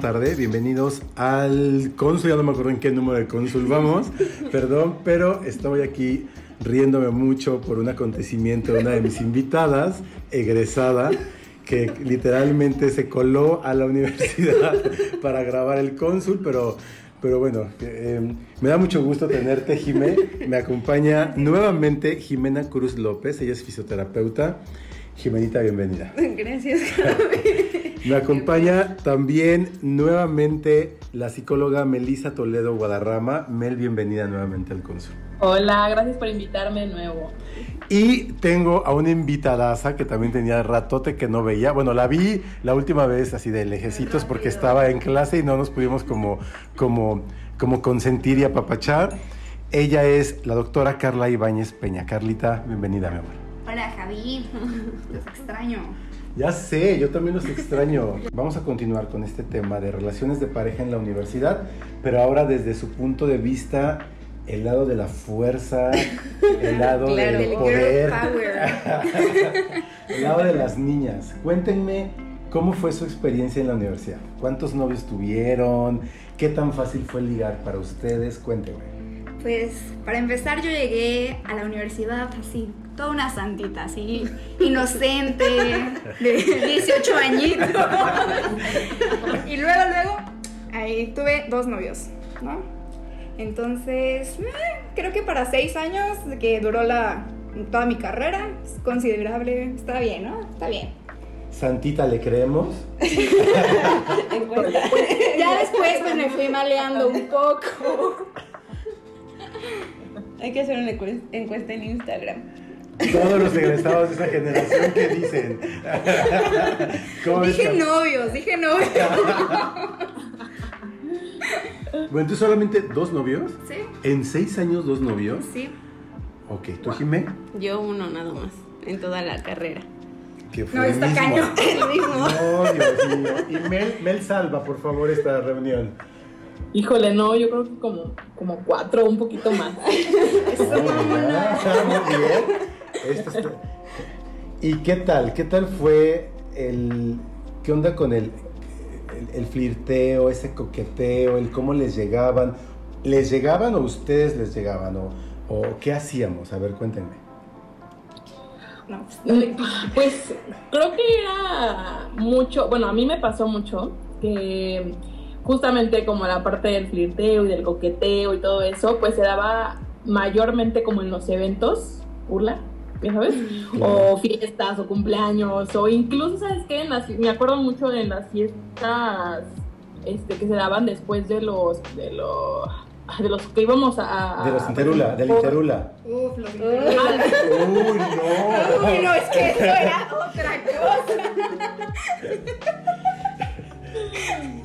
Tarde, bienvenidos al cónsul, ya no me acuerdo en qué número de cónsul vamos, perdón, pero estoy aquí riéndome mucho por un acontecimiento de una de mis invitadas, egresada, que literalmente se coló a la universidad para grabar el cónsul, pero, pero bueno, eh, me da mucho gusto tenerte, Jimé. Me acompaña nuevamente Jimena Cruz López, ella es fisioterapeuta. Jimenita, bienvenida. Gracias, Me acompaña también nuevamente la psicóloga Melisa Toledo Guadarrama. Mel, bienvenida nuevamente al Consul. Hola, gracias por invitarme de nuevo. Y tengo a una invitadaza que también tenía ratote que no veía. Bueno, la vi la última vez así de lejecitos porque estaba en clase y no nos pudimos como, como, como consentir y apapachar. Ella es la doctora Carla Ibáñez Peña. Carlita, bienvenida, mi amor. Hola, Javi. Los extraño. Ya sé, yo también los extraño. Vamos a continuar con este tema de relaciones de pareja en la universidad, pero ahora desde su punto de vista, el lado de la fuerza, el lado Claro, del el poder, el lado de las niñas. Cuéntenme cómo fue su experiencia en la universidad. ¿Cuántos novios tuvieron? ¿Qué tan fácil fue ligar para ustedes? Cuéntenme. Pues para empezar yo llegué a la universidad así, toda una santita, así, inocente, de 18 añitos. Y luego, luego, ahí tuve dos novios, ¿no? Entonces, eh, creo que para seis años que duró la, toda mi carrera, es considerable, está bien, ¿no? Está bien. Santita, ¿le creemos? Ya después pues me fui maleando un poco. Hay que hacer una encues- encuesta en Instagram. Todos los egresados de esa generación, ¿qué dicen? ¿Cómo ves, Dije novios, dije novios. Bueno, ¿tú solamente dos novios? Sí, ¿En seis años dos novios? sí. Ok, ¿tú, Jimé? Yo uno nada más, en toda la carrera. Que fue No, el está mismo. cañón. El mismo. No, Dios mío. Y Mel, Mel salva, por favor, esta reunión. Híjole, no, yo creo que como, como cuatro, un poquito más. Muy bien. Esto está- ¿Y qué tal? ¿Qué tal fue el... ¿Qué onda con el, el, el flirteo, ese coqueteo, el cómo les llegaban? ¿Les llegaban o ustedes les llegaban? ¿O, o qué hacíamos? A ver, cuéntenme. No, pues, Pues creo que era mucho, bueno, a mí me pasó mucho que justamente como la parte del flirteo y del coqueteo y todo eso, pues se daba mayormente como en los eventos, burla, ya sabes, o fiestas o cumpleaños, o incluso, ¿sabes qué? En las, me acuerdo mucho en las fiestas este, que se daban después de los, de los, de los que íbamos a... De los Interula, del Interula. Uf, los Uy, no. Uy, no, es que eso era otra cosa.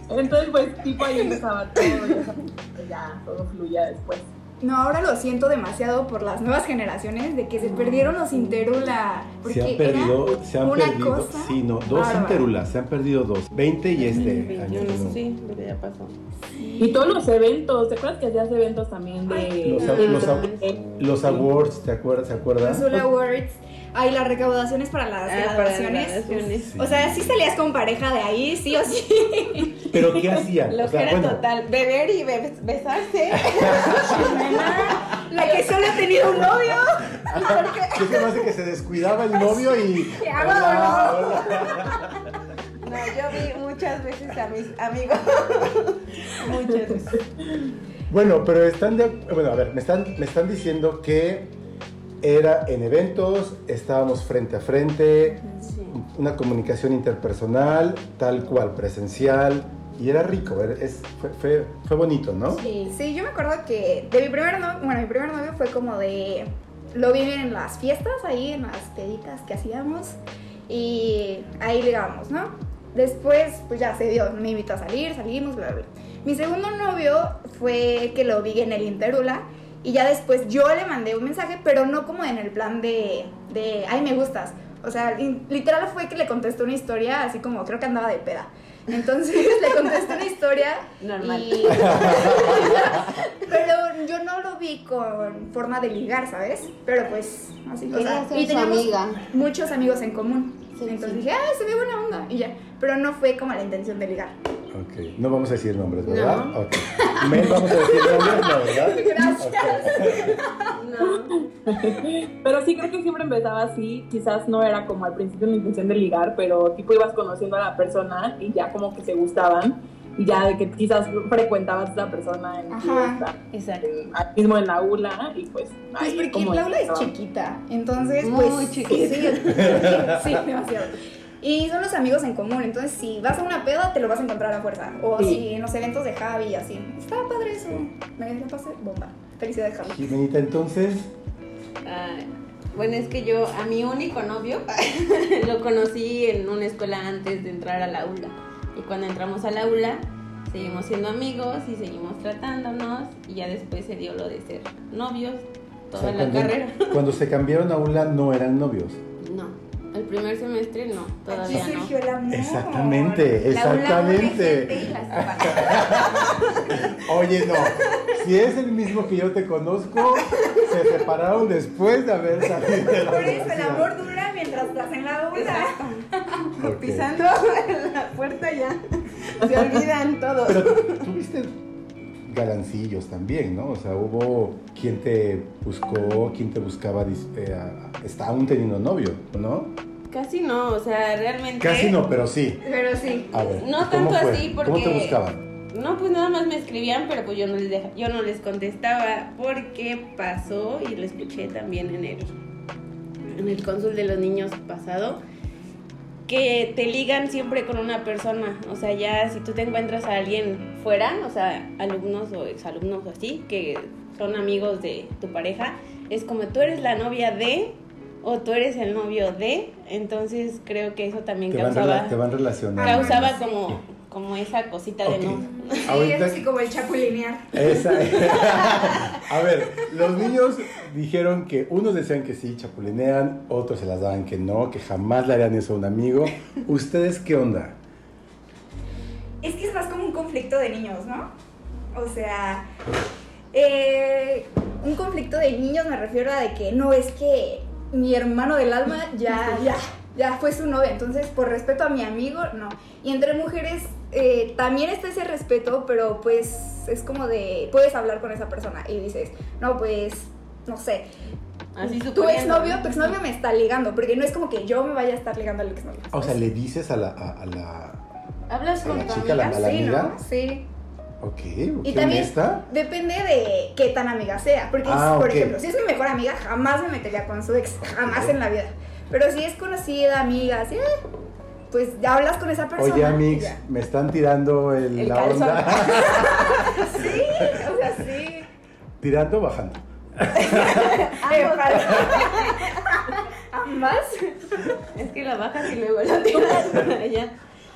Entonces, pues, tipo ahí empezaba todo, ya, sabes, ya todo fluía después. No, ahora lo siento demasiado por las nuevas generaciones de que se perdieron los Interula. Porque Se han perdido, era se han una perdido, cosa sí, no, dos. Interulas, se han perdido dos, 20 y este año. no. Sí, pero ya pasó. Y todos los eventos, ¿te acuerdas que hacías eventos también de... Los, de- los, de- los awards, ¿te acuerdas? ¿Se acuerdan? Los Awards. Ay, las recaudaciones para las Ah, para graduaciones. graduaciones. Sí. O sea, sí salías con pareja de ahí, sí o sí. ¿Pero qué hacían? Lo O sea, que era bueno, total, beber y be- besarse. La que solo ha tenido un novio. ¿Qué se me hace que se descuidaba el novio y... ¿Qué hago? Hola, hola. No, yo vi muchas veces a mis amigos. muchas veces. Bueno, pero están de... Bueno, a ver, me están, me están diciendo que era en eventos, estábamos frente a frente, una comunicación interpersonal, tal cual, presencial, y era rico, es, fue, fue, fue bonito, ¿no? Sí. Sí, yo me acuerdo que de mi primer novio, bueno, mi primer novio fue como de, lo vi en las fiestas, ahí en las peditas que hacíamos, y ahí ligábamos, ¿no? Después, pues ya se dio, me invitó a salir, salimos, bla, bla. Mi segundo novio fue que lo vi en el Interula y ya después yo le mandé un mensaje, pero no como en el plan de, de ay, me gustas. O sea, in- literal fue que le contesté una historia, así como creo que andaba de peda. Entonces le contesté una historia. Normal. y- pero yo no lo vi con forma de ligar, ¿sabes? Pero pues, así. O Quería sea, ser y teníamos amiga. muchos amigos en común. Sí, Entonces sí. dije, ay, se ve buena onda. Y ya. Pero no fue como la intención de ligar. Ok, no vamos a decir nombres, ¿verdad? No. Vamos a decir nombres, no, ¿verdad? Gracias. No. Pero sí creo que siempre empezaba así, quizás no era como al principio una intención de ligar, pero tipo ibas conociendo a la persona y ya como que se gustaban y ya de que quizás frecuentabas a esa persona en Ajá. fiesta, Exacto. en- ahí mismo en la aula y pues Pues ahí porque como Paula es chiquita. Entonces, Muy pues. chiquita. Sí, sí, demasiado. Y son los amigos en común, entonces si vas a una peda te lo vas a encontrar a fuerza. O Sí. si en los eventos de Javi así. Está padre eso. Me la pasé bomba. Felicidades, Javi. Jimenita, entonces, Ay, bueno, es que yo a mi único novio lo conocí en una escuela antes de entrar al aula. Y cuando entramos al aula, seguimos siendo amigos y seguimos tratándonos. Y ya después se dio lo de ser novios o toda sea, la cuando, carrera. cuando se cambiaron a ULA no eran novios. No, el primer semestre no, Aquí todavía no. surgió el amor. Exactamente, aula exactamente. Oye, no, si es el mismo que yo te conozco, se separaron después de haber salido de la Por eso el amor dura mientras estás en la aula. Exacto. Pisando la puerta ya. Se olvidan todos. Pero tuviste galancillos también, ¿no? O sea, hubo quien te buscó, quien te buscaba, eh, está aún teniendo novio, ¿no? Casi no, o sea, realmente. Casi no, pero sí. Pero sí. A ver, No ¿cómo tanto fue? así, ¿Cómo te porque- buscaban? No, pues nada más me escribían, pero pues yo no les deja- yo no les contestaba porque pasó y lo escuché también en el en el cónsul de los niños pasado que te ligan siempre con una persona, o sea, ya si tú te encuentras a alguien fuera, o sea, alumnos o exalumnos o así que son amigos de tu pareja, es como tú eres la novia de o tú eres el novio de, entonces creo que eso también Te van, causaba rela- te van relacionando. causaba como como esa cosita de no Sí, Ahorita- es así como el chapulinear. Esa- a ver, los niños dijeron que unos decían que sí, chapulinean, otros se las daban que no, que jamás le harían eso a un amigo. ¿Ustedes qué onda? Es que es más como un conflicto de niños, ¿no? O sea, eh, un conflicto de niños me refiero a de que no es que mi hermano del alma ya, ya, ya fue su novia, entonces por respeto a mi amigo, no. Y entre mujeres eh, también está ese respeto, pero pues es como de, puedes hablar con esa persona y dices, no, pues, no sé, así tu exnovio, ¿no? tu exnovio me está ligando, porque no es como que yo me vaya a estar ligando al exnovio. O sea, le dices a la... A, a la... hablas a con la tu chica, a la- amiga a la sí, amiga? ¿no? Sí. Ok, Y ¿qué también honesta? depende de qué tan amiga sea. Porque, Ah, por ejemplo, si es mi mejor amiga, jamás me metería con su ex. Jamás en la vida. Pero si es conocida, amiga, así, eh, pues ya hablas con esa persona. Oye, Amix, me están tirando el, El la calzón. onda. Sí, o sea, sí. ¿Tirando o bajando? ¿Ambas? es que la bajas y luego la tiras para allá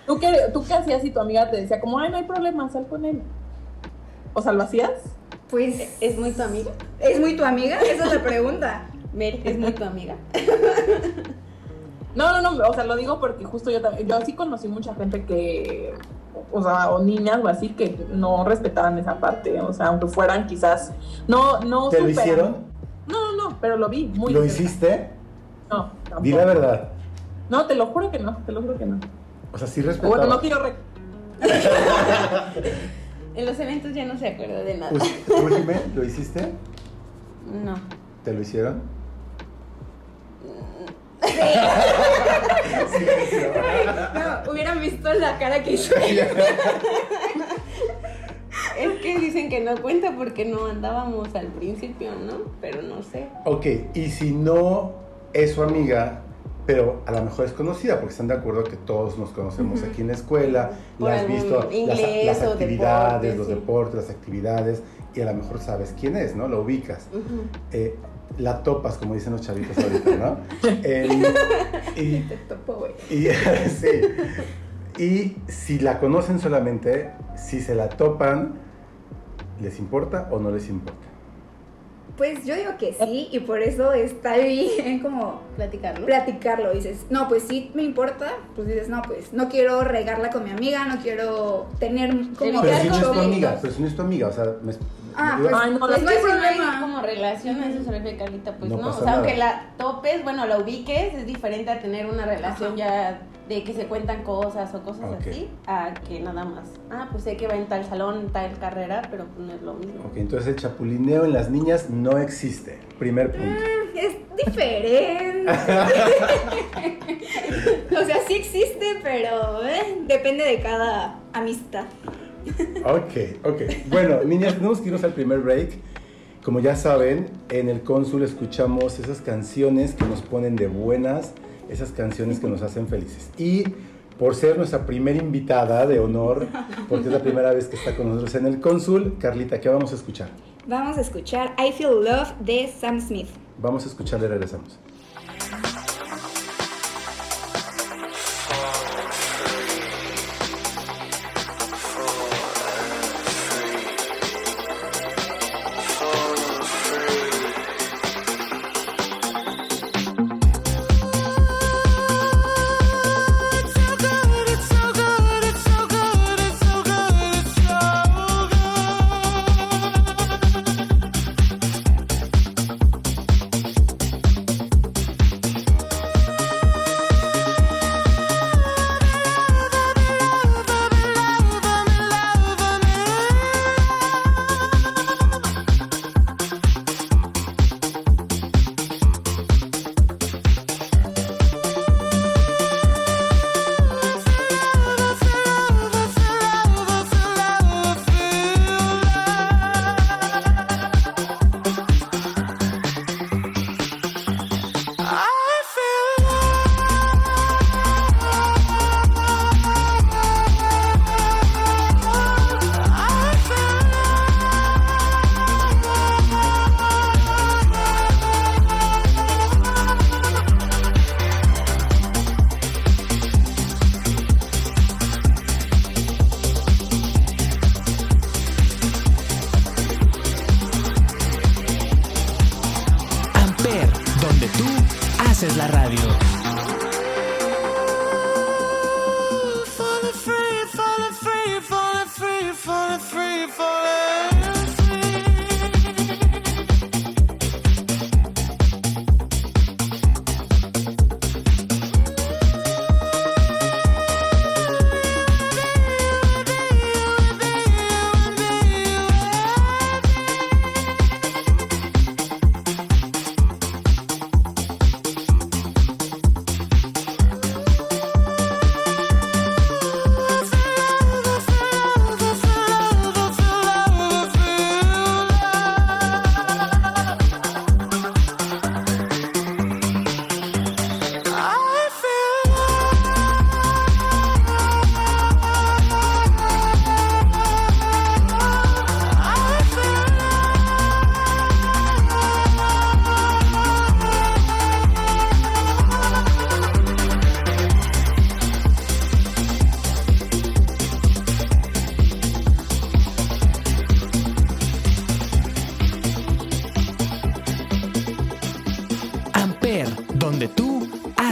¿Tú qué, ¿Tú qué hacías si tu amiga te decía como, ay, no hay problema, sal con él? O sea, ¿lo hacías? Pues, es muy tu amiga ¿es muy tu amiga? Esa es la pregunta. Mer es muy tu amiga No, no, no, o sea, lo digo porque justo yo también, yo sí conocí mucha gente que, o sea, o niñas o así que no respetaban esa parte, o sea, aunque fueran quizás, no, no ¿Te lo hicieron? No, no, no, pero lo vi muy ¿Lo cerca. hiciste? No, tampoco. Di la verdad. No, te lo juro que no, te lo juro que no. O sea, sí O Bueno, respetaba. no quiero re- en los eventos ya no se acuerda de nada Us- ¿Tú, Jimé, lo hiciste? no ¿Te lo hicieron? No, hubieran visto la cara que hizo. es que dicen que no cuenta porque no andábamos al principio no pero no sé Ok, y si no es su amiga, pero a lo mejor es conocida, porque están de acuerdo que todos nos conocemos aquí en la escuela, la has visto las, inglés las o actividades, los sí. deportes, las actividades, y a lo mejor sabes quién es, ¿no? Lo ubicas. Eh, la topas, como dicen los chavitos ahorita, ¿no? El- y, Te topo, güey. y, sí. Y si la conocen solamente, si se la topan, ¿les importa o no les importa? Pues yo digo que sí, y por eso está bien como Platicarlo. platicarlo. Dices, no, pues sí me importa. Pues dices, no, pues no quiero regarla con mi amiga, no quiero tener como. Pero si no es tu con amiga, pero si no es tu amiga, o sea, me- Ah, pues, Ay, no, pues no hay no hay problema. como relación, a eso se refiere Carlita, pues No o sea, nada. aunque la topes, bueno, la ubiques, es diferente a tener una relación ya de que se cuentan cosas o cosas así, a que nada más. Ah, pues sé que va en tal salón, tal carrera, pero pues no es lo mismo. Ok, entonces el chapulineo en las niñas no existe. Primer punto. Es diferente. o sea, sí existe, pero eh, depende de cada amistad. Ok, ok. Bueno, niñas, tenemos que irnos al primer break. Como ya saben, en el cónsul escuchamos esas canciones que nos ponen de buenas, esas canciones que nos hacen felices. Y por ser nuestra primera invitada de honor, porque es la primera vez que está con nosotros en el cónsul, Carlita, ¿qué vamos a escuchar? Vamos a escuchar I Feel Love de Sam Smith. Vamos a escucharle y regresamos.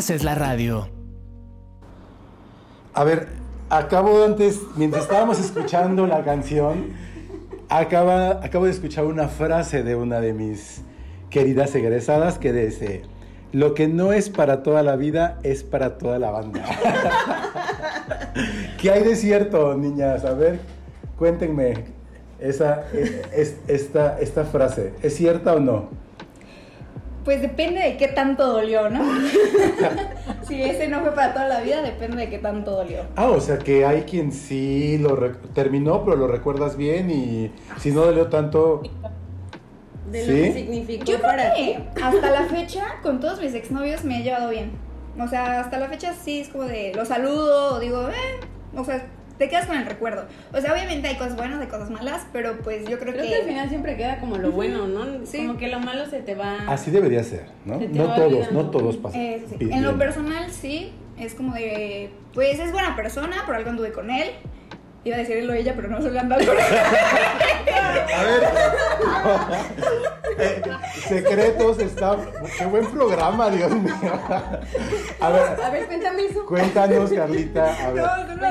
Haces la radio. A ver, acabo antes, mientras estábamos escuchando la canción, acaba, acabo de escuchar una frase de una de mis queridas egresadas que dice, lo que no es para toda la vida es para toda la banda. ¿Qué hay de cierto, niñas? A ver, cuéntenme esa, es- es- esta, esta frase. ¿Es cierta o no? Pues depende de qué tanto dolió, ¿no? si ese no fue para toda la vida, depende de qué tanto dolió. Ah, o sea que hay quien sí lo re- terminó, pero lo recuerdas bien y si no dolió tanto... De ¿Sí? lo que significó Yo creo para ti. que hasta la fecha, con todos mis exnovios me he llevado bien. O sea, hasta la fecha sí es como de los saludo, o digo, eh, o sea, te quedas con el recuerdo. O sea, obviamente hay cosas buenas, hay cosas malas, pero pues yo creo, Creo que... que al final siempre queda como lo bueno, ¿no? Sí. Como que lo malo se te va. Así debería ser, ¿no? Se No todos, olvidando. no todos pasan. Eh, sí. En lo personal sí, Es como de, pues es buena persona, por algo anduve con él. Iba a decirlo ella, pero no se lo han dado con él. A ver. Eh, secretos está. Qué buen programa, Dios mío. A ver, A ver, cuéntame eso. cuéntanos, Carlita. A ver. No, no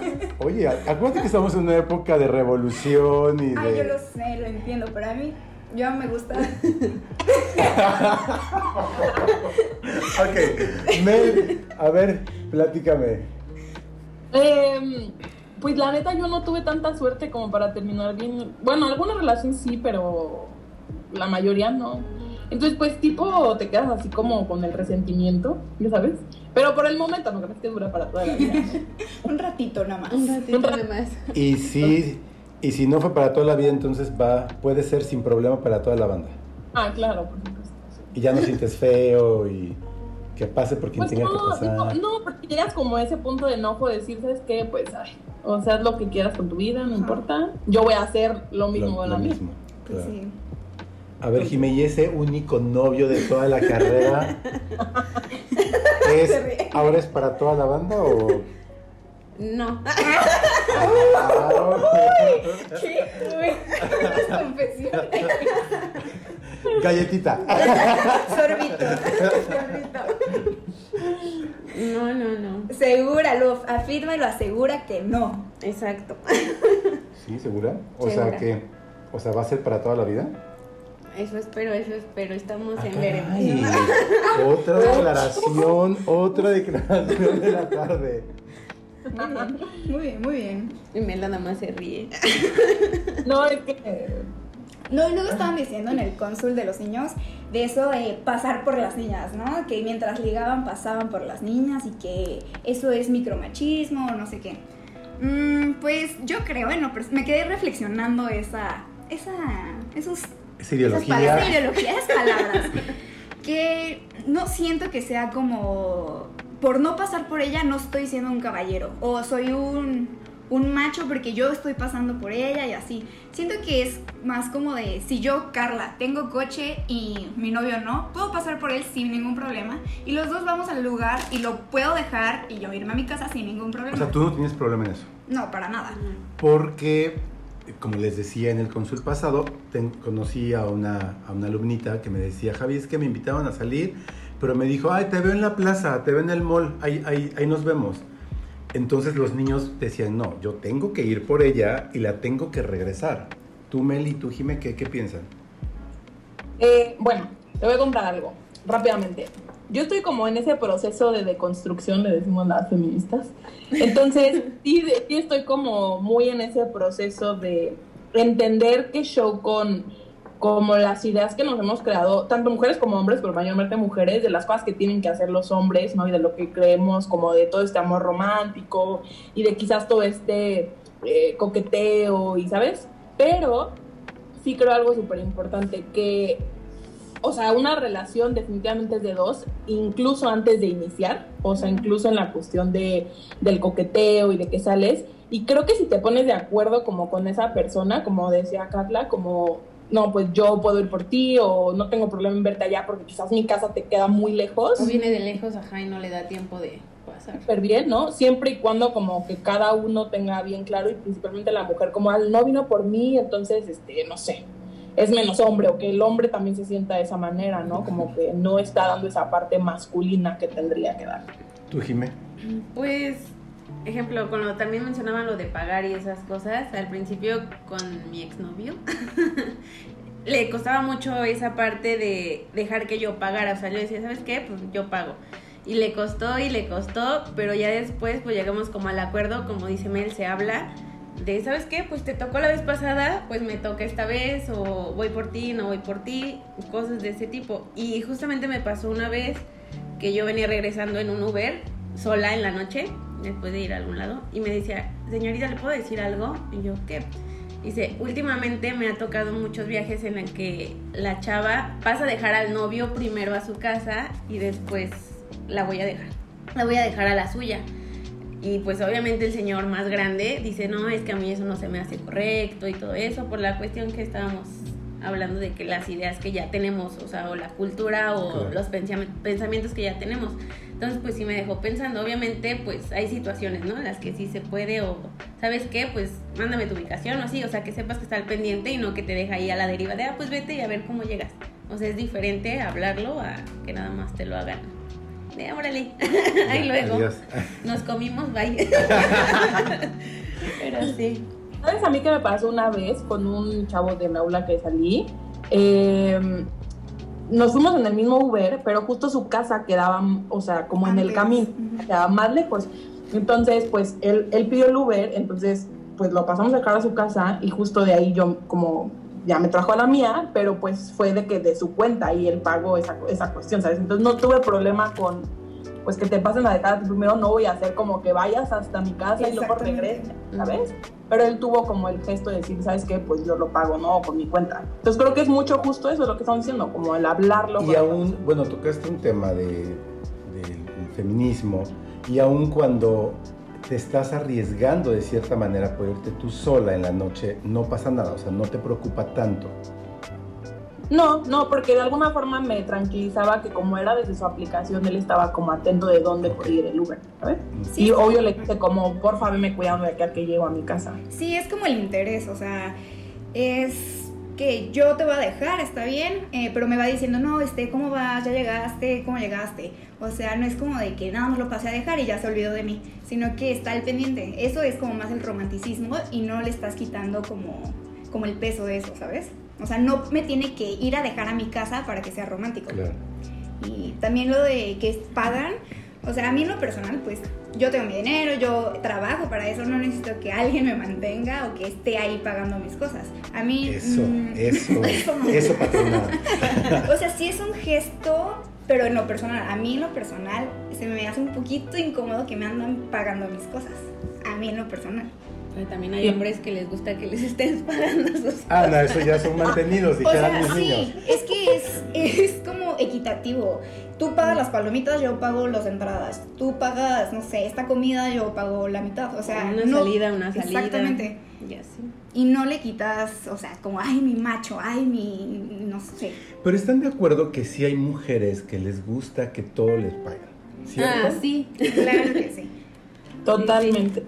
él. Oye, acuérdate que estamos en una época de revolución y Ay, yo lo de. sé, lo entiendo, pero a mí, yo me gusta. Ok, Mel, a ver, platícame. Em, pues la neta yo no tuve tanta suerte como para terminar bien. Bueno, alguna relación sí, pero la mayoría no. Entonces, pues tipo, te quedas así como con el resentimiento, ya sabes. Pero por el momento no crees que dura para toda la vida. Un ratito nada más. Un ratito nada más. Y si, y si no fue para toda la vida, entonces va, puede ser sin problema para toda la banda. Ah, claro, por supuesto. sí. Y ya no sientes feo y que pase por quien Pues tenga que no, pasar. no, no, porque llegas como a ese punto de enojo de decir, ¿sabes qué? Pues, ay, o sea, haz lo que quieras con tu vida, no importa. Yo voy a hacer lo mismo Lo- con lo la mía. mismo, Pues sí. A ver, Jimé, y ese único novio de toda la carrera, ¿es. ¿ahora es para toda la banda o...? No. Galletita. Sorbito. Sorbito. No, no, no. Segura, lo afirma y lo asegura que no. Exacto. ¿Sí, segura? O Segura. sea que, o sea, ¿va a ser para toda la vida? Eso espero, eso espero. Estamos Ah, en veremos. Otra declaración, otra declaración de la tarde. Muy bien, muy bien, muy bien. Y Mel nada más se ríe. No, es que No, y luego estaban diciendo en el cónsul de los niños de eso de pasar por las niñas, ¿no? Que mientras ligaban pasaban por las niñas y que eso es micromachismo o no sé qué. Mm, pues yo creo, bueno, pues me quedé reflexionando esa, esa, esos, Es esas ideología. palabras, ideología, esas palabras, que no siento que sea como, por no pasar por ella no estoy siendo un caballero o soy un, un macho porque yo estoy pasando por ella y así. Siento que es más como de, si yo, Carla, tengo coche y mi novio no, puedo pasar por él sin ningún problema y los dos vamos al lugar y lo puedo dejar y yo irme a mi casa sin ningún problema. O sea, tú no tienes problema en eso. No, para nada. Porque, como les decía en el consul pasado, conocí a una, a una alumnita que me decía, Javi, es que me invitaban a salir, pero me dijo, ay, te veo en la plaza, te veo en el mall, ahí, ahí, ahí nos vemos. Entonces los niños decían, no, yo tengo que ir por ella y la tengo que regresar. Tú, Mel, y tú, Jime, ¿qué, qué piensan? Eh, bueno, te voy a contar algo rápidamente. Yo estoy como en ese proceso de deconstrucción, le decimos las feministas. Entonces, sí, sí estoy como muy en ese proceso de entender qué show con como las ideas que nos hemos creado, tanto mujeres como hombres, pero mayormente mujeres, de las cosas que tienen que hacer los hombres, ¿no? Y de lo que creemos, como de todo este amor romántico y de quizás todo este eh, coqueteo y, ¿sabes? Pero sí creo algo súper importante, que, o sea, una relación definitivamente es de dos, incluso antes de iniciar, o sea, incluso en la cuestión de, del coqueteo y de que sales. Y creo que si te pones de acuerdo como con esa persona, como decía Carla, como, no, pues yo puedo ir por ti o no tengo problema en verte allá porque quizás mi casa te queda muy lejos O viene de lejos, ajá, y no le da tiempo de pasar. súper bien, ¿no? Siempre y cuando como que cada uno tenga bien claro y principalmente la mujer como al no vino por mí, entonces, este, no sé, es menos hombre o que el hombre también se sienta de esa manera, ¿no? Como que no está dando esa parte masculina que tendría que dar. Tú, Jime. Pues, ejemplo, cuando también mencionaban lo de pagar y esas cosas, al principio con mi exnovio, le costaba mucho esa parte de dejar que yo pagara. O sea, yo decía, ¿sabes qué? Pues yo pago. Y le costó y le costó, pero ya después pues llegamos como al acuerdo, como dice Mel, se habla de, ¿sabes qué? Pues te tocó la vez pasada, pues me toca esta vez, o voy por ti, no voy por ti, cosas de ese tipo. Y justamente me pasó una vez que yo venía regresando en un Uber sola en la noche, después de ir a algún lado, y me decía, señorita, ¿le puedo decir algo? Y yo, ¿qué? Dice, últimamente me ha tocado muchos viajes en los que la chava pasa a dejar al novio primero a su casa y después la voy a dejar. La voy a dejar a la suya. Y pues obviamente el señor más grande dice, no, es que a mí eso no se me hace correcto y todo eso por la cuestión que estábamos hablando de que las ideas que ya tenemos, o sea, o la cultura o Claro. los pensamientos que ya tenemos. Entonces, pues sí me dejó pensando. Obviamente, pues hay situaciones, ¿no? En las que sí se puede o, ¿sabes qué? Pues mándame tu ubicación o así, o sea, que sepas que está al pendiente y no que te deja ahí a la deriva de, ah, pues vete y a ver cómo llegas. O sea, es diferente hablarlo a que nada más te lo hagan. De, órale, ahí luego. Adiós. Nos comimos, bye. Pero sí. ¿Sabes a mí que me pasó una vez con un chavo del aula que salí? Eh, nos fuimos en el mismo Uber, pero justo su casa quedaba, o sea, como en el camino, quedaba más lejos. Entonces, pues él, él pidió el Uber, entonces, pues lo pasamos a dejar a su casa y justo de ahí yo, como ya me trajo a la mía, pero pues fue de que de su cuenta y él pagó esa, esa cuestión, ¿sabes? Entonces no tuve problema con, pues que te pasen a dejar a ti primero, no voy a hacer como que vayas hasta mi casa y luego regreses, ¿sabes? Pero él tuvo como el gesto de decir, ¿sabes qué? Pues yo lo pago, ¿no? Por mi cuenta. Entonces creo que es mucho justo eso lo que están diciendo, como el hablarlo. Y con- aún, bueno, tocaste un tema de, del feminismo y aún cuando te estás arriesgando de cierta manera por irte tú sola en la noche, no pasa nada, o sea, no te preocupa tanto. No, no, porque de alguna forma me tranquilizaba que como era desde su aplicación, él estaba como atento de dónde podía ir el Uber, ¿sabes? Sí. Y obvio le dije como, por favor, me cuidado de aquí a que llego a mi casa. Sí, es como el interés, o sea, es que yo te voy a dejar, está bien, eh, pero me va diciendo, no, este, ¿cómo vas? ¿Ya llegaste? ¿Cómo llegaste? O sea, no es como de que nada más lo pasé a dejar y ya se olvidó de mí, sino que está al pendiente. Eso es como más el romanticismo y no le estás quitando como, como el peso de eso, ¿sabes? O sea, no me tiene que ir a dejar a mi casa para que sea romántico. Claro. Y también lo de que pagan, o sea, a mí en lo personal, pues yo tengo mi dinero, yo trabajo para eso, no necesito que alguien me mantenga o que esté ahí pagando mis cosas. A mí... Eso, mm, eso, eso eso patrona. O sea, sí es un gesto, pero en lo personal, a mí en lo personal, se me hace un poquito incómodo que me andan pagando mis cosas. A mí en lo personal. Pero también hay hombres que les gusta que les estés pagando sus Ah, no, eso ya son mantenidos, O dijeran sea, mis niños. sí, es que es, es como equitativo. Tú pagas las palomitas, yo pago las entradas. Tú pagas, no sé, esta comida, yo pago la mitad. O sea, una no- salida, una salida. Exactamente. Y así. Y no le quitas, o sea, como, ay, mi macho, ay, mi, no sé. Pero están de acuerdo que sí hay mujeres que les gusta que todo les paguen. ¿cierto? Ah, sí. Claro que sí. Totalmente.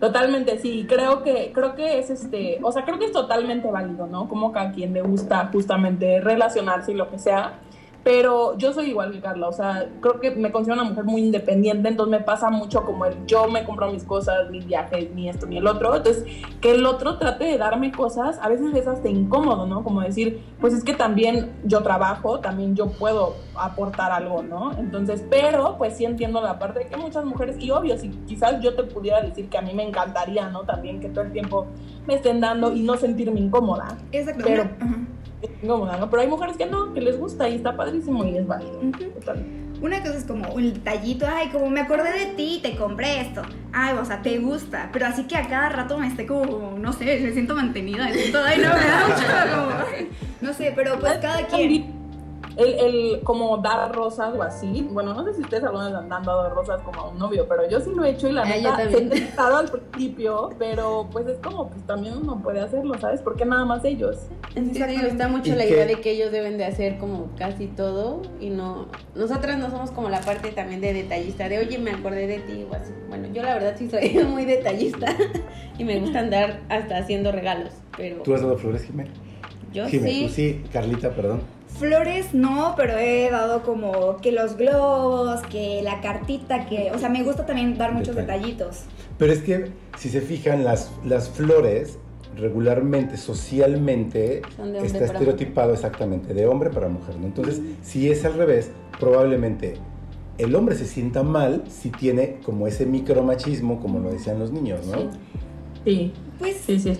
Totalmente, sí, creo que, creo que es este, o sea, creo que es totalmente válido, ¿no? Como que a quien le gusta justamente relacionarse y lo que sea. Pero yo soy igual que Carla, o sea, creo que me considero una mujer muy independiente, entonces me pasa mucho como el yo me compro mis cosas, mis viajes, ni esto ni el otro. Entonces, que el otro trate de darme cosas, a veces es hasta incómodo, ¿no? Como decir, pues es que también yo trabajo, también yo puedo aportar algo, ¿no? Entonces, pero pues sí entiendo la parte de que muchas mujeres, y obvio, si quizás yo te pudiera decir que a mí me encantaría, ¿no? También que todo el tiempo me estén dando y no sentirme incómoda, Exacto. Pero- ¿no? Pero hay mujeres que no, que les gusta y está padrísimo y es válido. Total. Una cosa es como un detallito, ay, como me acordé de ti, te compré esto. Ay, o sea, te gusta. Pero así que a cada rato me esté como, no sé, me siento mantenida, me siento, ay, no, me da mucho como, no sé, pero pues cada quien. El, el como dar rosas o así, bueno, no sé si ustedes alguna vez han dado rosas como a un novio, pero yo sí lo he hecho y la Ah, neta he intentado al principio, pero pues es como pues también uno puede hacerlo, ¿sabes? Porque nada más ellos. Que te digo, está mucho ¿Y la qué? idea de que ellos deben de hacer como casi todo y no... Nosotras no somos como la parte también de detallista, de oye, me acordé de ti o así. Bueno, yo la verdad sí soy muy detallista y me gusta andar hasta haciendo regalos, pero ¿Tú has dado flores, Jimé? yo Jimé, sí... tú sí, Carlita, perdón. Flores no, pero he dado como que los globos, que la cartita, que, o sea, me gusta también dar muchos Detalle. detallitos. Pero es que si se fijan, las, las flores regularmente, socialmente, Son de hombre está estereotipado exactamente de hombre para mujer. ¿no? Entonces, si es al revés, probablemente el hombre se sienta mal si tiene como ese micromachismo, como lo decían los niños, ¿no? Sí. Sí, Pues, sí, sí.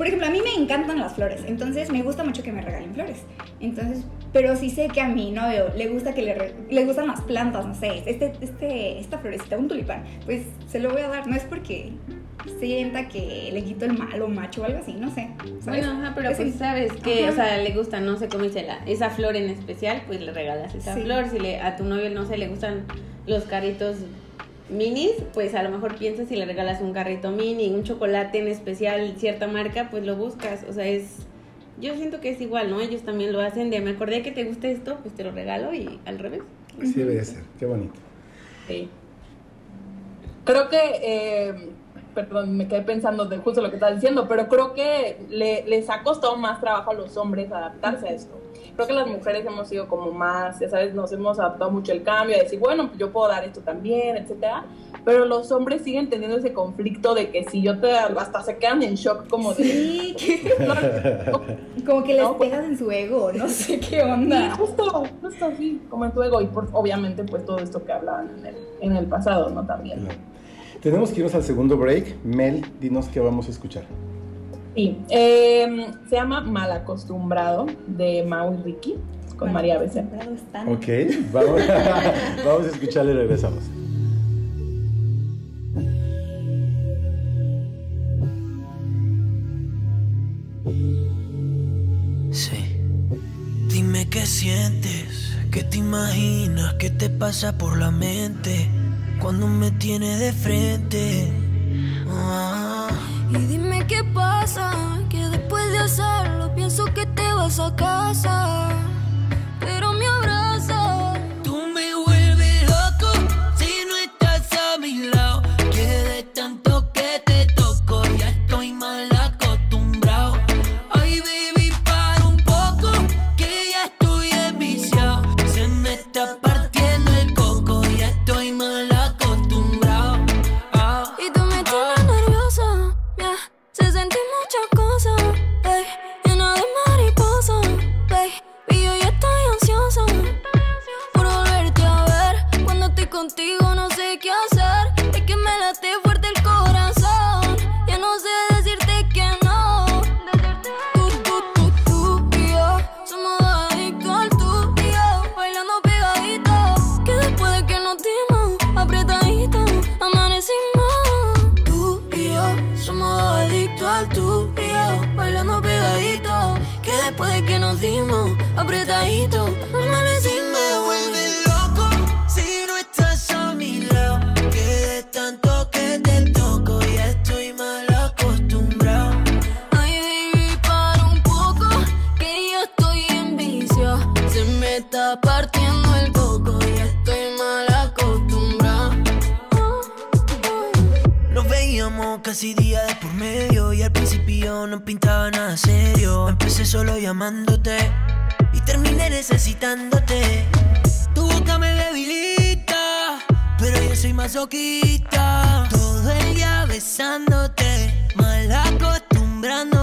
Por ejemplo, a mí me encantan las flores, entonces me gusta mucho que me regalen flores. Entonces, pero sí sé que a mi novio le gusta que le, le gustan las plantas, no sé, este, este, esta florecita, un tulipán, pues se lo voy a dar, no es porque sienta que le quito el malo macho o algo así, no sé. ¿sabes? Bueno, ajá, pero Es pues sabes que, Ajá. o sea, le gusta, no sé cómo dice la, esa flor en especial, pues le regalas esa Sí. flor. Si le, a tu novio, no sé, le gustan los carritos minis, pues a lo mejor piensas si le regalas un carrito mini, un chocolate en especial, cierta marca, pues lo buscas. O sea, es yo siento que es igual, ¿no? Ellos también lo hacen de me acordé que te gusta esto, pues te lo regalo y al revés. Así debe de ser. Qué bonito. Sí. Creo que, eh, perdón, me quedé pensando de justo lo que estás diciendo, pero creo que le- les ha costado más trabajo a los hombres adaptarse a esto. Creo que las mujeres hemos sido como más, ya sabes, nos hemos adaptado mucho el cambio, a decir, bueno, pues yo puedo dar esto también, etcétera. Pero los hombres siguen teniendo ese conflicto de que si yo te hasta se quedan en shock como de Sí, que- como que les No, pues- pegas en su ego, no sé qué Sí, onda. justo, justo así, como en tu ego. Y por- obviamente, pues todo esto que hablaban en el, en el pasado, ¿no? También. Claro. Tenemos que irnos al segundo break. Mel, dinos qué vamos a escuchar. Sí, eh, se llama Malacostumbrado de Mau y Ricky con María Becerra. Acostumbrado están. Ok, vamos, vamos a escucharle y regresamos. Sí. Dime qué sientes, qué te imaginas, qué te pasa por la mente cuando me tienes de frente. Y dime qué pasa, que después de hacerlo pienso que te vas a casa. Pero me abraza. Necesitándote. Tu boca me debilita, pero yo soy masoquista. Todo el día besándote, mal acostumbrándome.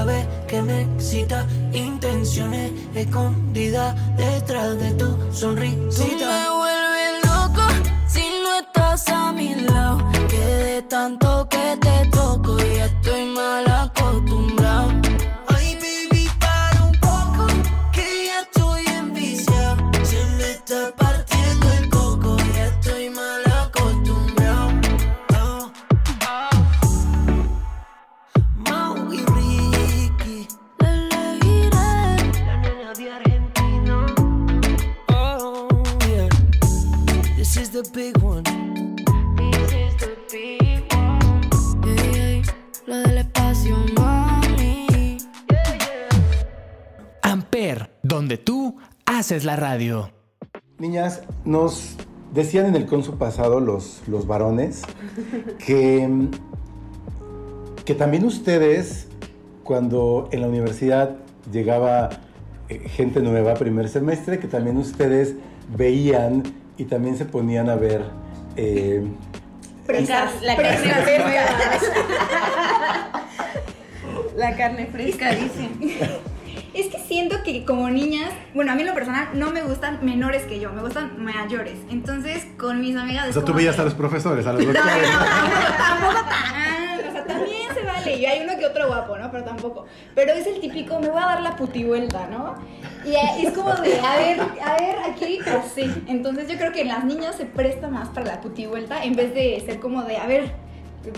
Tú sabes que me excita. Intenciones escondidas detrás de tu Tú me sonrisita. vuelves loco si no estás a mi lado. Que de tanto que te toco, ya haces la radio. Niñas, nos decían en el consu pasado los, los varones que, que también ustedes, cuando en la universidad llegaba eh, gente nueva primer semestre, que también ustedes veían y también se ponían a ver eh, La carne nuevas. La carne fresca, dicen. Es que siento que como niñas, bueno, a mí en lo personal no me gustan menores que yo, me gustan mayores. Entonces, con mis amigas... O sea, tú veías a los profesores, a los No, no, doctores. no, tampoco, tan. O sea, también se vale. Y hay uno que otro guapo, ¿no? Pero tampoco. Pero es el típico, me voy a dar la putivuelta, ¿no? Y es como de, a ver, a ver, aquí así. Entonces yo creo que en las niñas se presta más para la putivuelta en vez de ser como de, a ver,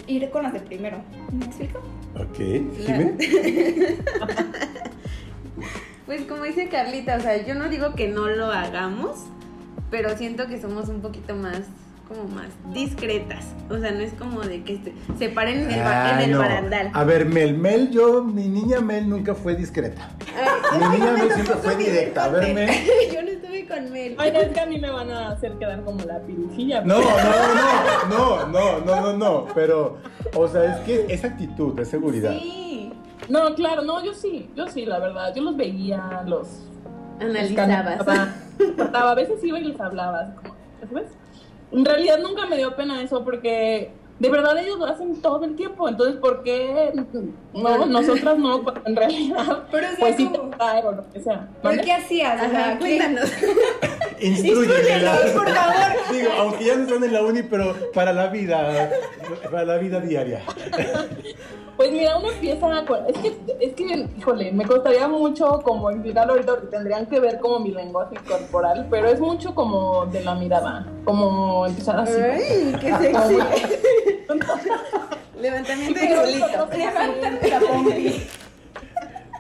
ir con las de primero. ¿Me explico? Ok. Pues como dice Carlita, o sea, yo no digo que no lo hagamos, pero siento que somos un poquito más como más discretas. O sea, no es como de que este- se paren en el, en Ah, el no. barandal. A ver, Mel, Mel, yo, mi niña Mel nunca fue discreta. Mi niña Mel siempre fue directa. A ver, Mel. yo no estuve con Mel. Ay, es que a mí me van a hacer quedar como la pirujilla. No, no, no, no, no, no, no, no, pero, o sea, es que es actitud, es seguridad. Sí. No, claro, no, yo sí, yo sí, la verdad. Yo los veía, los. Analizabas. A veces iba y les hablaba, así como, ¿sabes? En realidad nunca me dio pena eso porque de verdad ellos lo hacen todo el tiempo. Entonces, ¿por qué no, nosotras no? En realidad, Pero, o sea, pues sí te ¿cómo? trae o lo que sea. ¿Pero ¿Mande? qué hacías? O sea, Ajá, ¿qué- cuéntanos. Instruyemela. por favor. Digo, aunque ya no están en la uni, pero para la vida, para la vida diaria. Pues mira, uno empieza a... Es que, es que, híjole, me costaría mucho como explicarlo ahorita, porque tendrían que ver como mi lenguaje corporal, pero es mucho como de la mirada, como empezar así. Ay, qué sexy. Levantamiento de culito. nosotros levantamos la pompi.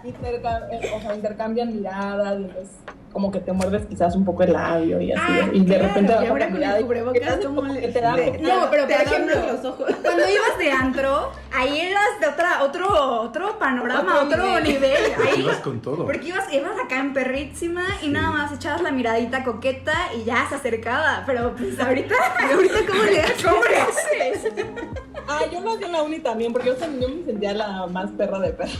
Interca- eh, o sea, intercambian miradas y entonces como que te muerdes quizás un poco el labio y así. Ah, y de claro, repente y bajas ahora la con mirada el y cubrebocas, que ¿cómo te- le- que te da le- como- No, pero Te por ejemplo, los ojos. cuando ibas de antro, ahí eras de otra, otro, otro panorama, Otro otro, nivel. nivel. Ahí, Ibas con todo. porque ibas, ibas acá en perrísima y nada más echabas la miradita coqueta y ya se acercaba. Pero pues ahorita, ahorita ¿cómo le haces? ¿Cómo le haces? Ah, yo lo hacía en la uni también, porque yo, yo me sentía la más perra de perra.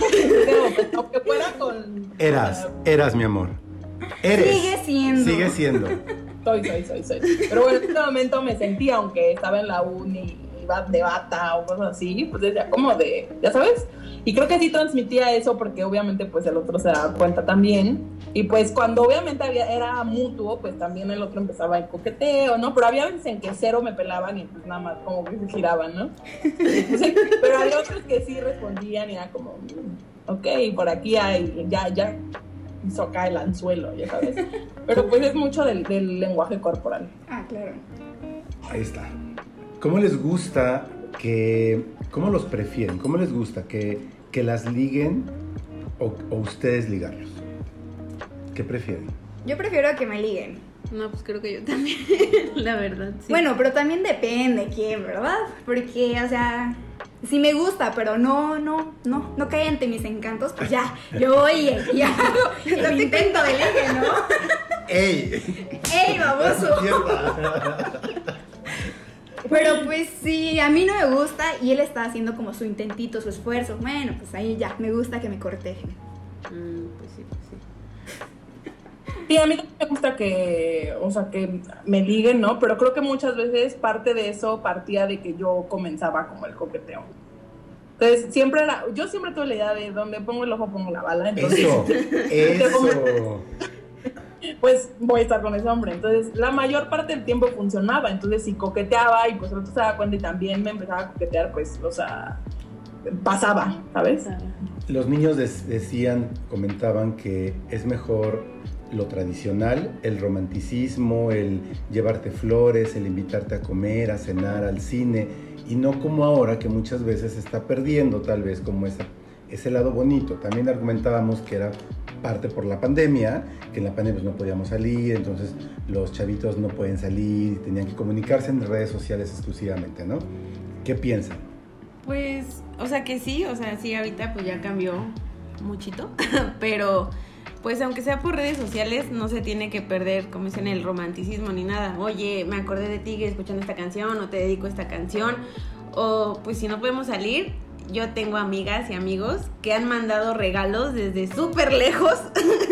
Pues, aunque fuera con... Eras, eras, mi amor. Eres. Sigue siendo. Sigue siendo. Soy, soy, soy, soy. Pero bueno, en este momento me sentía, aunque estaba en la uni, iba de bata o cosas así, pues decía como de, ya sabes. Y creo que sí transmitía eso porque obviamente pues el otro se daba cuenta también. Y pues cuando obviamente había, era mutuo, pues también el otro empezaba el coqueteo, ¿no? Pero había veces en que cero me pelaban y pues nada más como que se giraban, ¿no? Pero había otros que sí respondían y era como, mm, ok, por aquí hay, ya, ya hizo acá el anzuelo, ya sabes. Pero pues es mucho del, del lenguaje corporal. Ah, claro. Ahí está. ¿Cómo les gusta que... ¿Cómo los prefieren? ¿Cómo les gusta que, que las liguen o, o ustedes ligarlos? ¿Qué prefieren? Yo prefiero que me liguen. No, pues creo que yo también, la verdad. sí. Bueno, pero también depende quién, ¿verdad? Porque, o sea, si me gusta, pero no, no, no, no cae ante mis encantos, pues ya, yo voy y, y hago el intento de ligue, ¿no? ¡Ey! ¡Ey, baboso! Pero pues sí, a mí no me gusta y él está haciendo como su intentito, su esfuerzo. Bueno, pues ahí ya, me gusta que me cortejen. Mm, pues sí, pues sí. Sí, a mí también me gusta que, o sea, que me liguen, ¿no? Pero creo que muchas veces parte de eso partía de que yo comenzaba como el coqueteo. Entonces, siempre era, yo siempre tuve la idea de donde pongo el ojo pongo la bala. Entonces, Eso, eso. Pues voy a estar con ese hombre. Entonces, la mayor parte del tiempo funcionaba. Entonces, si coqueteaba y pues el otro se daba cuenta y también me empezaba a coquetear, pues, o sea, pasaba, ¿sabes? Los niños decían, comentaban que es mejor lo tradicional, el romanticismo, el llevarte flores, el invitarte a comer, a cenar, al cine, y no como ahora que muchas veces se está perdiendo tal vez como esa, ese lado bonito. También argumentábamos que era parte por la pandemia, que en la pandemia pues, no podíamos salir, entonces los chavitos no pueden salir, tenían que comunicarse en redes sociales exclusivamente, ¿no? ¿Qué piensan? Pues, o sea que sí, o sea, sí, ahorita pues ya cambió muchito, pero pues aunque sea por redes sociales, no se tiene que perder, como dicen, el romanticismo ni nada. Oye, me acordé de ti escuchando esta canción o te dedico esta canción. O pues si no podemos salir, yo tengo amigas y amigos que han mandado regalos desde súper lejos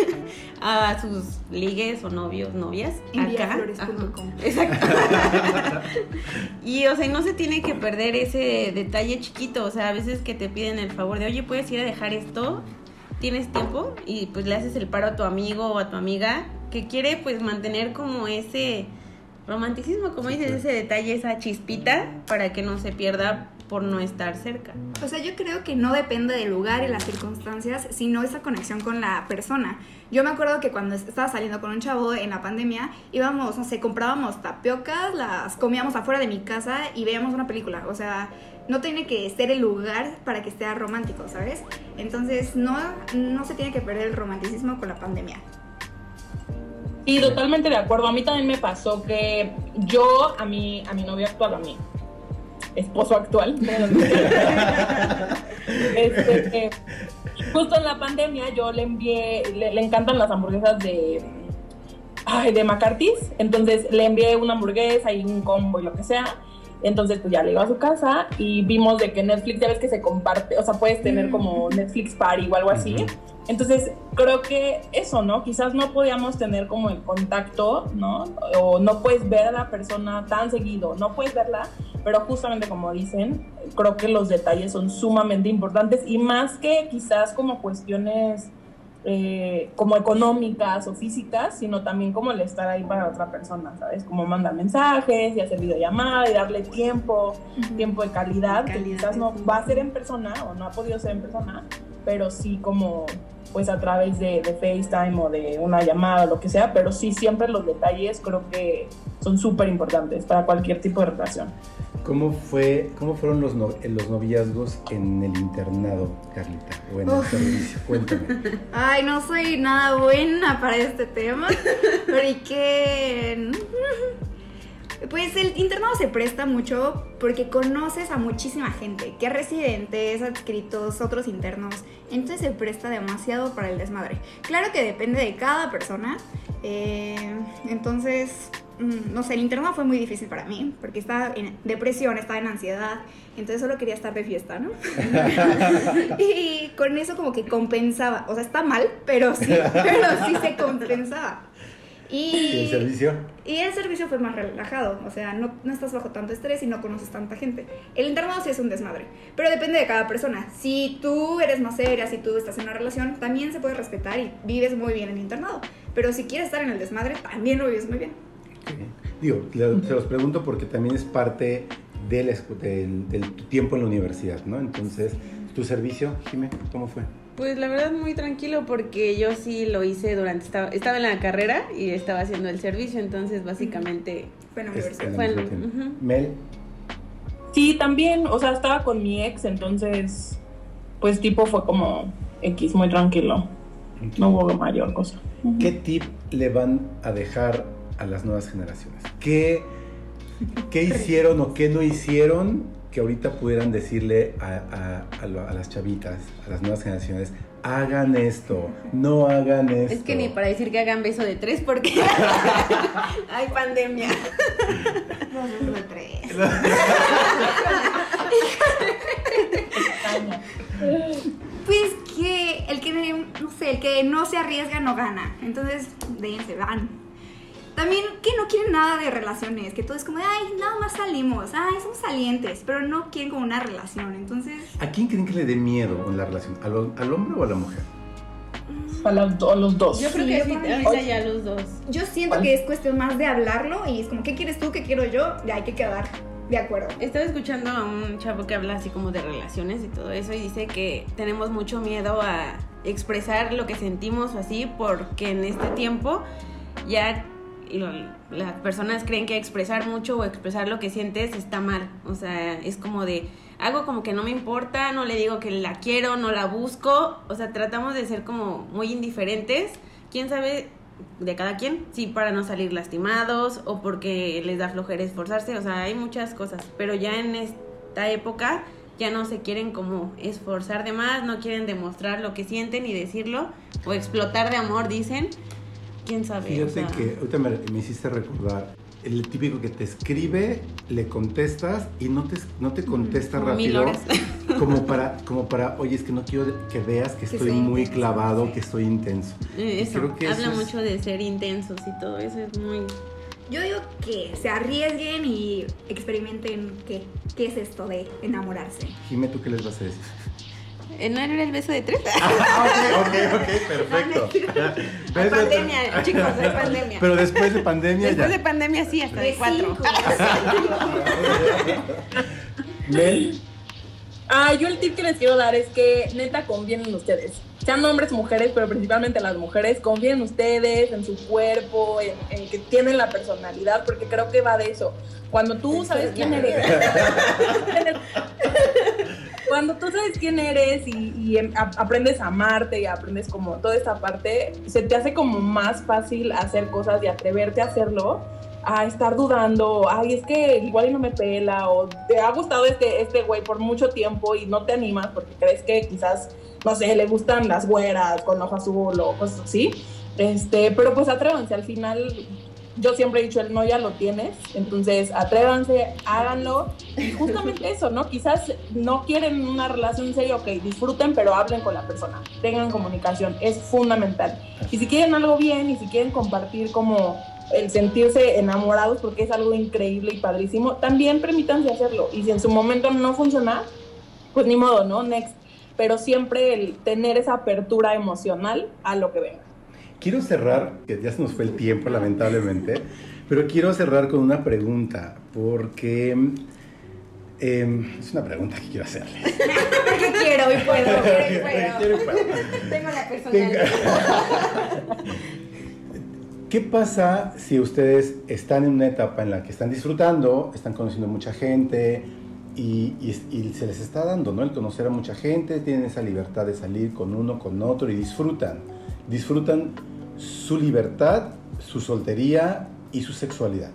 a sus ligues o novios, novias. acá. Exacto. y o sea, no se tiene que perder ese detalle chiquito. O sea, a veces que te piden el favor de, oye, puedes ir a dejar esto, tienes tiempo, y pues le haces el paro a tu amigo o a tu amiga que quiere pues mantener como ese romanticismo, como dices, ese detalle, esa chispita, para que no se pierda por no estar cerca. O sea, yo creo que no depende del lugar y las circunstancias, sino esa conexión con la persona. Yo me acuerdo que cuando estaba saliendo con un chavo en la pandemia, íbamos, no sé, comprábamos tapiocas, las comíamos afuera de mi casa y veíamos una película. O sea, no tiene que ser el lugar para que sea romántico, ¿sabes? Entonces no, no se tiene que perder el romanticismo con la pandemia. Y totalmente de acuerdo. A mí también me pasó que yo, a mi, a mi novio actual, a mi esposo actual, este, eh, justo en la pandemia yo le envié, le, encantan las hamburguesas de, de McCarthy's. Entonces le envié una hamburguesa y un combo y lo que sea. Entonces, pues ya le iba a su casa y vimos de que Netflix, ya ves que se comparte, o sea, puedes tener como Netflix Party o algo así. Entonces, creo que eso, ¿no? Quizás no podíamos tener como el contacto, ¿no? O no puedes ver a la persona tan seguido, no puedes verla, pero justamente como dicen, creo que los detalles son sumamente importantes y más que quizás como cuestiones eh, como económicas o físicas, sino también como el estar ahí para otra persona, ¿sabes? Como mandar mensajes y hacer videollamada y darle tiempo, tiempo de calidad, que Calidad, quizás no va a ser en persona o no ha podido ser en persona, pero sí como pues a través de, de FaceTime o de una llamada o lo que sea, pero sí siempre los detalles creo que son súper importantes para cualquier tipo de relación. ¿Cómo, fue, ¿Cómo fueron los, no- los noviazgos en el internado, Carlita? O en el servicio. Cuéntame. Ay, no soy nada buena para este tema, porque... Pues el internado se presta mucho porque conoces a muchísima gente, que residentes, adscritos, otros internos, entonces se presta demasiado para el desmadre. Claro que depende de cada persona, eh, entonces, mm, no sé, el internado fue muy difícil para mí, porque estaba en depresión, estaba en ansiedad, entonces solo quería estar de fiesta, ¿no? y con eso como que compensaba, o sea, está mal, pero sí, pero sí se compensaba. ¿Y el Y, servicio? y el servicio fue más relajado, o sea, no, no estás bajo tanto estrés y no conoces tanta gente. El internado sí es un desmadre, pero depende de cada persona. Si tú eres más seria, si tú estás en una relación, también se puede respetar y vives muy bien en el internado. Pero si quieres estar en el desmadre, también lo vives muy bien. Digo, se los pregunto porque también es parte del, del tu tiempo en la universidad, ¿no? Entonces, ¿tu servicio, Jimé, cómo fue? Pues la verdad muy tranquilo porque yo sí lo hice durante, estaba, estaba en la carrera y estaba haciendo el servicio, entonces básicamente Fue en universidad. al Fue tiempo. ujú. Mel, Sí, también, o sea, estaba con mi ex, entonces, pues tipo fue como X, muy tranquilo. No hubo mayor cosa. ¿qué tip le van a dejar a las nuevas generaciones? ¿Qué, qué hicieron o qué no hicieron que ahorita pudieran decirle a, a- a lo- a las chavitas, a las nuevas generaciones, hagan esto, no hagan esto? es que ni para decir que hagan beso de tres porque hay pandemia. Los besos de tres. Pues que el que, no sé, el que no se arriesga no gana. Entonces, déjense, van. También que no quieren nada de relaciones, que todo es como, ay, nada más salimos, ay, somos salientes, pero no quieren como una relación. Entonces, ¿A quién creen que le dé miedo en la relación? ¿Al, al hombre o a la mujer? A, do- a los dos. Yo creo Sí, que yo sí, también. ahorita ya los dos. yo siento que es cuestión más de hablarlo y es como, ¿qué quieres tú? ¿Qué quiero yo? Ya hay que quedar de acuerdo. Estaba escuchando a un chavo que habla así como de relaciones y todo eso y dice que tenemos mucho miedo a expresar lo que sentimos o así porque en este tiempo ya lo- las personas creen que expresar mucho o expresar lo que sientes está mal. O sea, es como de algo como que no me importa, no le digo que la quiero, no la busco. O sea, tratamos de ser como muy indiferentes. ¿Quién sabe de cada quien? Sí, para no salir lastimados o porque les da flojera esforzarse. O sea, hay muchas cosas. Pero ya en esta época ya no se quieren como esforzar de más, no quieren demostrar lo que sienten y decirlo. O explotar de amor, dicen. ¿Quién sabe? O Fíjate sea, que ahorita me, me hiciste recordar el típico que te escribe, le contestas y no te, no te contesta rápido. Como para, como para, oye, es que no quiero que veas que Que estoy muy intenso, clavado, sí. que estoy intenso. Eh, Eso, creo que habla eso es- mucho de ser intensos y todo eso es muy... Yo digo que se arriesguen y experimenten qué, qué es esto de enamorarse. Jimé, ¿tú qué les vas a decir? ¿No era el beso de tres? Ah, ok, ok, ok, perfecto. Hay pandemia, chicos, hay pandemia. Pero después de pandemia Después ya. de pandemia sí, hasta de cuatro. cinco. Mel, Ah, yo el tip que les quiero dar es que neta confíen en ustedes. Sean hombres, mujeres, pero principalmente las mujeres, confíen en ustedes, en su cuerpo, en, en que tienen la personalidad, porque creo que va de eso. Cuando tú sabes quién eres. Cuando tú sabes quién eres y, y em- aprendes a amarte y aprendes como toda esta parte, se te hace como más fácil hacer cosas y atreverte a hacerlo a estar dudando, ay, es que igual no me pela, o te ha gustado este, este güey por mucho tiempo y no te animas porque crees que quizás, no sé, le gustan las güeras con ojo azul o cosas. Este, pero pues atrévanse, al final yo siempre he dicho, el no ya lo tienes, entonces atrévanse, háganlo. Y justamente eso, ¿no? Quizás no quieren una relación seria, ok, disfruten, pero hablen con la persona, tengan comunicación, es fundamental. Y si quieren algo bien y si quieren compartir como el sentirse enamorados, porque es algo increíble y padrísimo, también permítanse hacerlo. Y si en su momento no funciona, pues ni modo, ¿no? Next. Pero siempre el tener esa apertura emocional a lo que venga. Quiero cerrar, que ya se nos fue el tiempo lamentablemente, pero quiero cerrar con una pregunta, porque em, es una pregunta que quiero hacerle. Porque quiero y puedo. Quiero y puedo. Quiero y puedo. Tengo la personalidad. ¿Qué pasa si ustedes están en una etapa en la que están disfrutando, están conociendo mucha gente y, y- y se les está dando, ¿no? El conocer a mucha gente, tienen esa libertad de salir con uno, con otro y disfrutan. Disfrutan su libertad, su soltería y su sexualidad.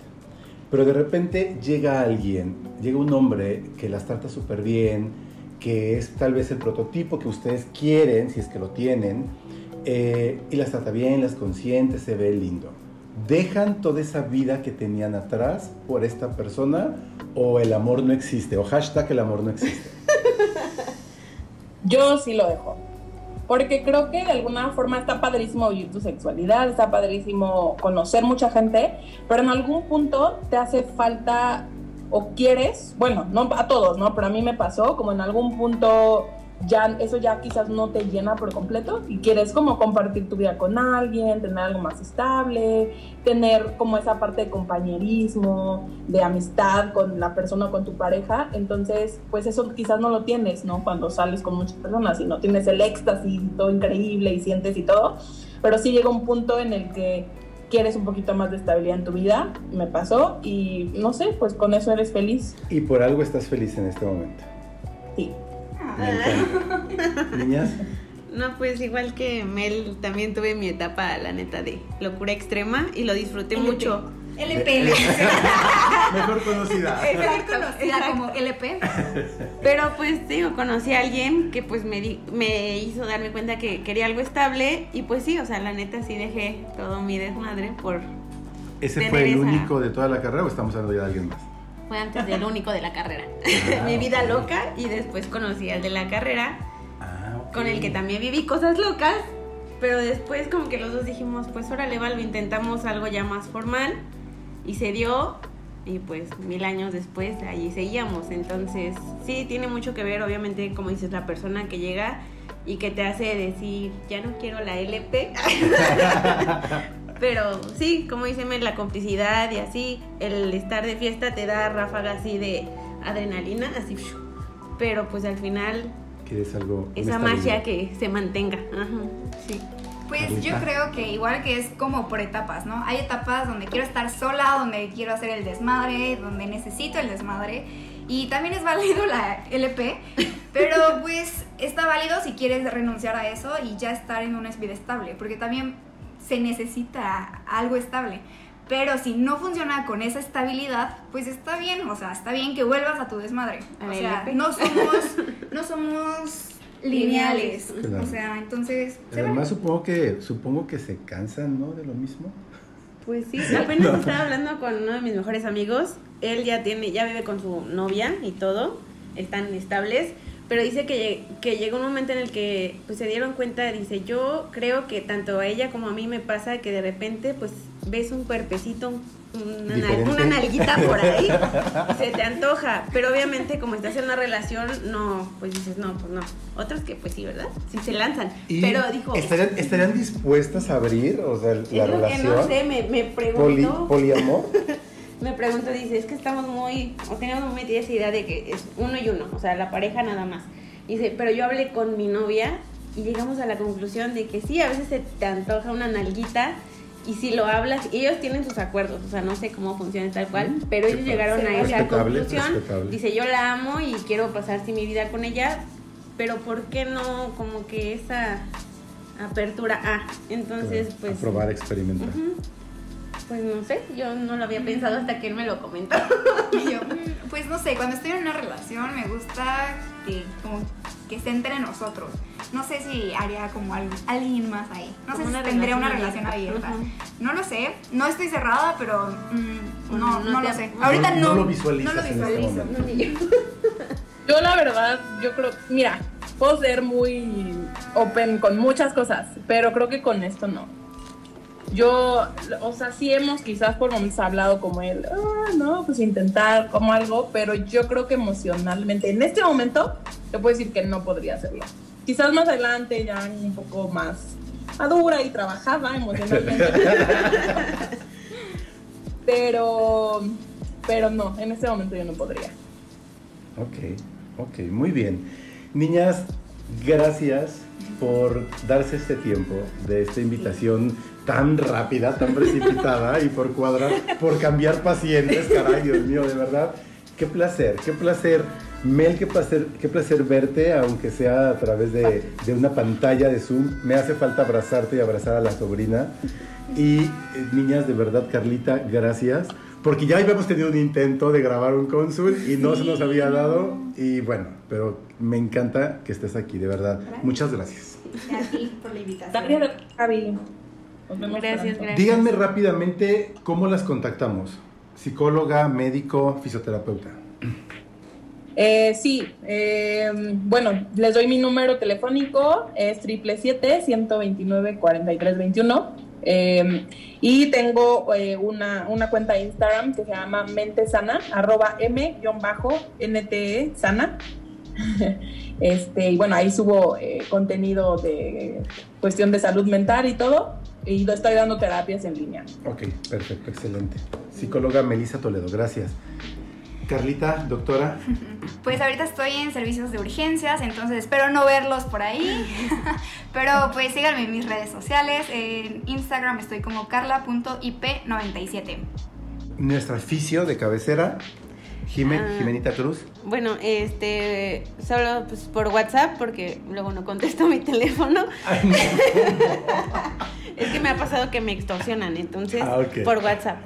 Pero de repente llega alguien, llega un hombre que las trata súper bien, que es tal vez el prototipo que ustedes quieren, si es que lo tienen, eh, y las trata bien, las consiente, se ve lindo. ¿Dejan toda esa vida que tenían atrás por esta persona o el amor no existe? O hashtag el amor no existe. Yo sí lo dejo. Porque creo que de alguna forma está padrísimo vivir tu sexualidad, está padrísimo conocer mucha gente, pero en algún punto te hace falta o quieres, bueno, no a todos, ¿no? Pero a mí me pasó, como en algún punto ya eso ya quizás no te llena por completo y quieres como compartir tu vida con alguien, tener algo más estable, tener como esa parte de compañerismo, de amistad con la persona o con tu pareja, entonces pues eso quizás no lo tienes, ¿no? Cuando sales con muchas personas y no tienes el éxtasis y todo increíble y sientes y todo, pero sí llega un punto en el que quieres un poquito más de estabilidad en tu vida, me pasó y no sé, pues con eso eres feliz, Y por algo estás feliz en este momento. sí. Me. Niñas, No, pues igual que Mel, también tuve mi etapa, la neta, de locura extrema y lo disfruté LP. mucho. LP, le dice. mejor conocida. Mejor conocida como LP. Pero pues digo, conocí a alguien que pues me, di- me hizo darme cuenta que quería algo estable y pues sí, o sea, la neta sí dejé todo mi desmadre por... ¿Ese Tener fue el esa- único de toda la carrera o estamos hablando ya de alguien más? Fue antes del único de la carrera. Ah, mi vida loca y después conocí al de la carrera Ah, con el que también viví cosas locas, pero después como que los dos dijimos, pues órale, Val, intentamos algo ya más formal y se dio y pues mil años después allí seguíamos. Entonces sí, tiene mucho que ver, obviamente, como dices, la persona que llega y que te hace decir, ya no quiero la LP. Pero sí, como dice Mel, la complicidad y así, el estar de fiesta te da ráfaga así de adrenalina, así. Pero pues al final ¿Quieres algo? esa magia que se mantenga. Ajá, sí. Pues yo creo que igual que es como por etapas, ¿no? Hay etapas donde quiero estar sola, donde quiero hacer el desmadre, donde necesito el desmadre. Y también es válido la LP, pero pues está válido si quieres renunciar a eso y ya estar en una vida estable, porque también se necesita algo estable. Pero si no funciona con esa estabilidad, pues está bien, o sea, está bien que vuelvas a tu desmadre. A O sea, no somos, no somos lineales. Claro. O sea, entonces... además supongo que, supongo que se cansan, ¿no? De lo mismo. Pues sí, apenas estaba hablando con uno de mis mejores amigos. Él ya tiene, ya vive con su novia y todo, están estables, pero dice que, que llegó un momento en el que pues se dieron cuenta, dice, yo creo que tanto a ella como a mí me pasa que de repente pues ves un cuerpecito, una, nal- una nalguita por ahí, se te antoja, pero obviamente como estás en una relación, no, pues dices, no, pues no. Otros que pues sí, ¿verdad? Sí se lanzan, Y pero dijo... ¿estarían, ¿Estarían dispuestas a abrir, o sea, "Es la lo que relación? no sé, me, me Poli- preguntó... poliamor. me preguntó, dice, es que estamos muy, o tenemos muy metida esa idea de que es uno y uno, o sea, la pareja nada más. Dice, pero yo hablé con mi novia y llegamos a la conclusión de que sí, a veces se te antoja una nalguita y si lo hablas, ellos tienen sus acuerdos, o sea, no sé cómo funciona tal cual, pero ellos llegaron a esa conclusión. respetable. Dice, yo la amo y quiero pasar sí, mi vida con ella, pero ¿por qué no como que esa apertura a? Entonces, Claro, pues... a probar, experimentar. Pues no sé, yo no lo había pensado hasta que él me lo comentó. Y yo, mm, pues no sé, cuando estoy en una relación me gusta que como que esté entre nosotros. No sé si haría como al- alguien más ahí. No Como sé si tendría una relación abierta. No lo sé, no estoy cerrada, pero mm, no, No no, lo sé. no- Ahorita no no, lo visualizas no lo este visualizo. yo. Yo la verdad, yo creo, mira, puedo ser muy open con muchas cosas, pero creo que con esto no. Yo, o sea, sí hemos quizás por momentos hablado como él, ah, no, pues intentar como algo, pero yo creo que emocionalmente, en este momento, te puedo decir que no podría hacerlo. Quizás más adelante ya un poco más madura y trabajada emocionalmente. pero, pero no, en este momento yo no podría. Ok, ok, muy bien. Niñas, gracias por darse este tiempo de esta invitación tan rápida, tan precipitada y por cuadrar, por cambiar pacientes, caray, Dios mío, de verdad. Qué placer, qué placer. Mel, qué placer, qué placer verte, aunque sea a través de, de una pantalla de Zoom. Me hace falta abrazarte y abrazar a la sobrina. Y eh, niñas, de verdad, Carlita, gracias. Porque ya habíamos tenido un intento de grabar un cónsul y no se nos había dado. Y bueno, pero me encanta que estés aquí, de verdad. Muchas gracias. A ti por la invitación. Gracias, Javi. Nos vemos Gracias, pronto. gracias. Díganme rápidamente cómo las contactamos. Psicóloga, médico, fisioterapeuta. Eh, sí, eh, bueno, les doy mi número telefónico, es 777-129-4321. eh, y tengo eh, una, una cuenta de Instagram que se llama Mente Sana, arroba M-NTE Sana. Este, y bueno, ahí subo eh, contenido de cuestión de salud mental y todo. Y lo estoy dando terapias en línea. Ok, perfecto, excelente. Psicóloga Melissa Toledo, gracias. Carlita, doctora. Pues ahorita estoy en servicios de urgencias, entonces espero no verlos por ahí. Pero pues síganme en mis redes sociales. En Instagram estoy como carla.ip97. Nuestra fisio de cabecera, Jime, Ah. Jimenita Cruz. Bueno, este, solo pues, por WhatsApp, porque luego no contesto mi teléfono. Ay, no. Es que me ha pasado que me extorsionan, entonces Ah, ok. por WhatsApp.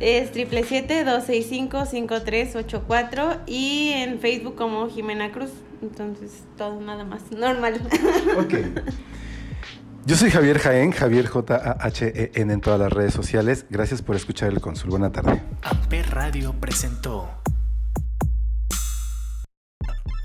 Es 777-265-5384 y en Facebook como Jimena Cruz. Entonces, todo nada más normal. Ok. Yo soy Javier Jaén, Javier J-A-H-E-N en todas las redes sociales. Gracias por escuchar el Cónsul. Buena tarde. Amper Radio presentó